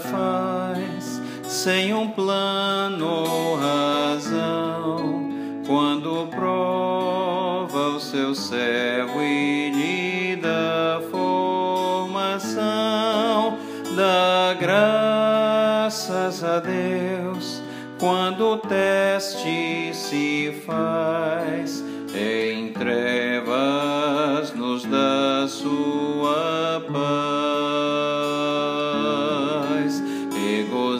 faz sem um plano ou razão, quando prova o seu servo e lhe dá formação, dá graças a Deus quando o teste se faz em trevas nos dá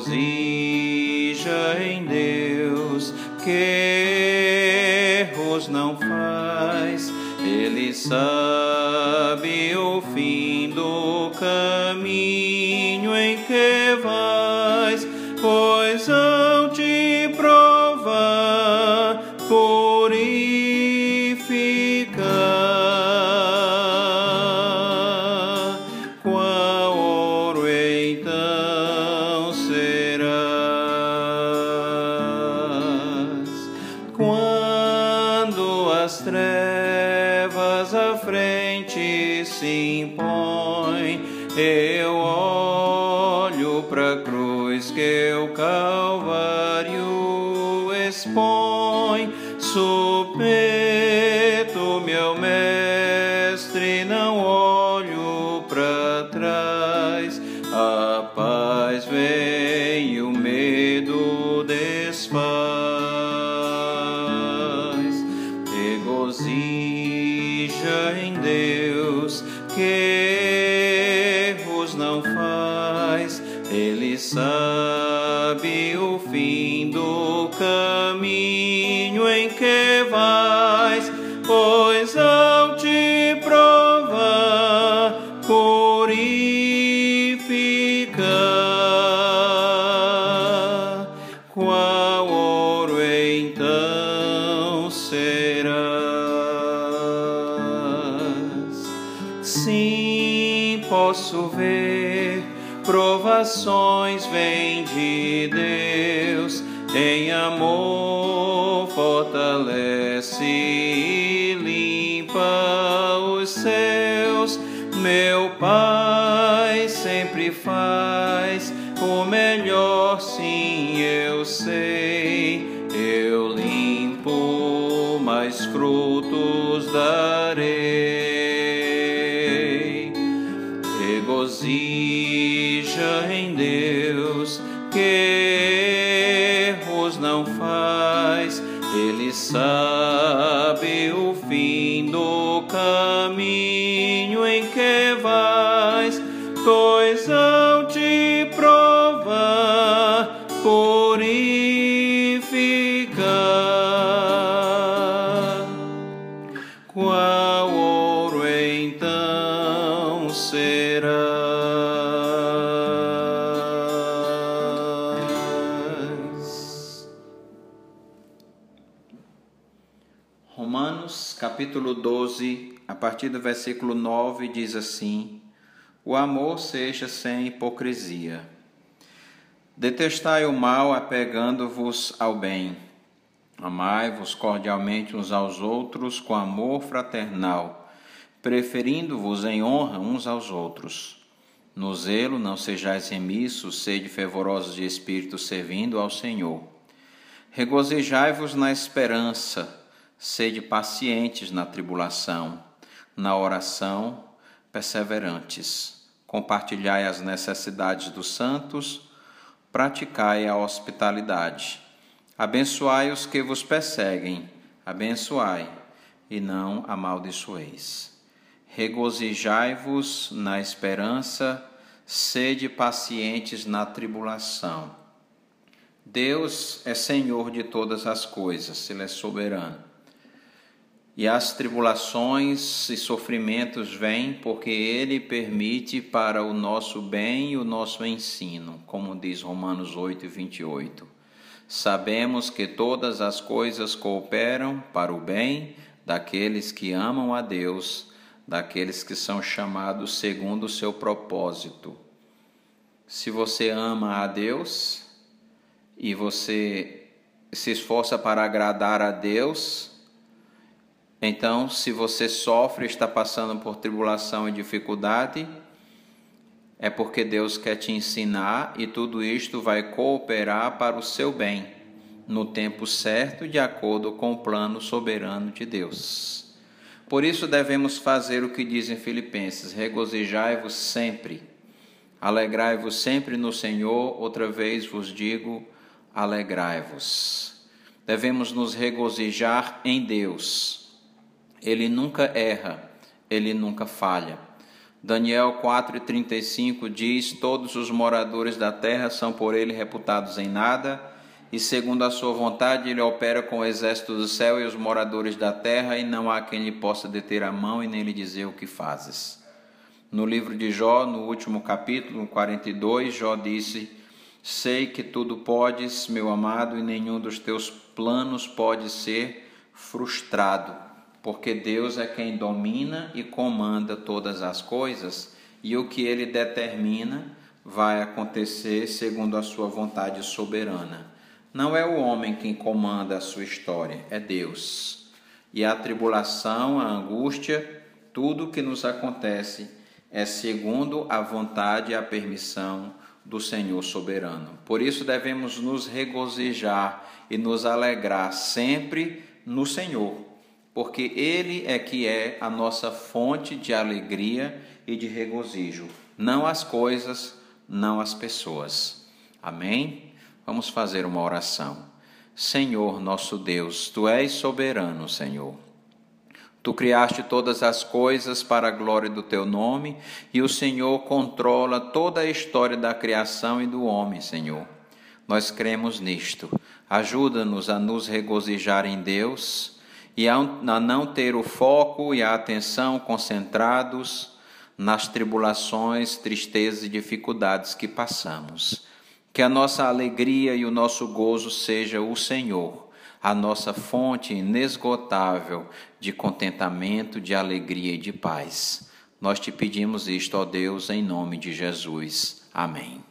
Regozija em Deus que erros não faz, Ele sabe o fim do caminho em que vais, se impõem, eu olho para a cruz que o Calvário expõe. Supeto, meu mestre, não olho para trás. A paz vem em Deus que erros não faz, Ele sabe o fim do caminho em que vais, pois ao Sim, posso ver provações vêm de Deus, em amor fortalece e limpa os seus. Meu Pai sempre faz o melhor, sim, eu sei. Eu limpo, mais frutos darei. Regozija em Deus, que erros não faz, Ele sabe o fim do caminho em que Romanos capítulo 12, a partir do versículo 9, diz assim: O amor seja sem hipocrisia. Detestai o mal, apegando-vos ao bem. Amai-vos cordialmente uns aos outros com amor fraternal, preferindo-vos em honra uns aos outros. No zelo não sejais remissos, sede fervorosos de espírito, servindo ao Senhor. Regozijai-vos na esperança, sede pacientes na tribulação, na oração, perseverantes. Compartilhai as necessidades dos santos, praticai a hospitalidade. Abençoai os que vos perseguem, abençoai e não amaldiçoeis. Regozijai-vos na esperança, sede pacientes na tribulação. Deus é Senhor de todas as coisas, Ele é soberano. E as tribulações e sofrimentos vêm porque Ele permite para o nosso bem e o nosso ensino, como diz Romanos 8, 28. Sabemos que todas as coisas cooperam para o bem daqueles que amam a Deus, daqueles que são chamados segundo o seu propósito. Se você ama a Deus e você se esforça para agradar a Deus, então, se você sofre, está passando por tribulação e dificuldade, é porque Deus quer te ensinar e tudo isto vai cooperar para o seu bem, no tempo certo, de acordo com o plano soberano de Deus. Por isso devemos fazer o que dizem Filipenses: regozijai-vos sempre, alegrai-vos sempre no Senhor, outra vez vos digo, alegrai-vos. Devemos nos regozijar em Deus. Ele nunca erra, ele nunca falha. Daniel 4,35 diz: Todos os moradores da terra são por ele reputados em nada, e segundo a sua vontade ele opera com o exército do céu e os moradores da terra, e não há quem lhe possa deter a mão e nem lhe dizer o que fazes. No livro de Jó, no último capítulo, 42, Jó disse: Sei que tudo podes, meu amado, e nenhum dos teus planos pode ser frustrado porque Deus é quem domina e comanda todas as coisas, e o que ele determina vai acontecer segundo a sua vontade soberana. Não é o homem quem comanda a sua história, é Deus. E a tribulação, a angústia, tudo o que nos acontece é segundo a vontade e a permissão do Senhor soberano. Por isso devemos nos regozijar e nos alegrar sempre no Senhor porque Ele é que é a nossa fonte de alegria e de regozijo, não as coisas, não as pessoas. Amém? Vamos fazer uma oração. Senhor nosso Deus, Tu és soberano, Senhor. Tu criaste todas as coisas para a glória do teu nome e o Senhor controla toda a história da criação e do homem, Senhor. Nós cremos nisto. Ajuda-nos a nos regozijar em Deus e a não ter o foco e a atenção concentrados nas tribulações, tristezas e dificuldades que passamos. Que a nossa alegria e o nosso gozo seja o Senhor, a nossa fonte inesgotável de contentamento, de alegria e de paz. Nós te pedimos isto, ó Deus, em nome de Jesus. Amém.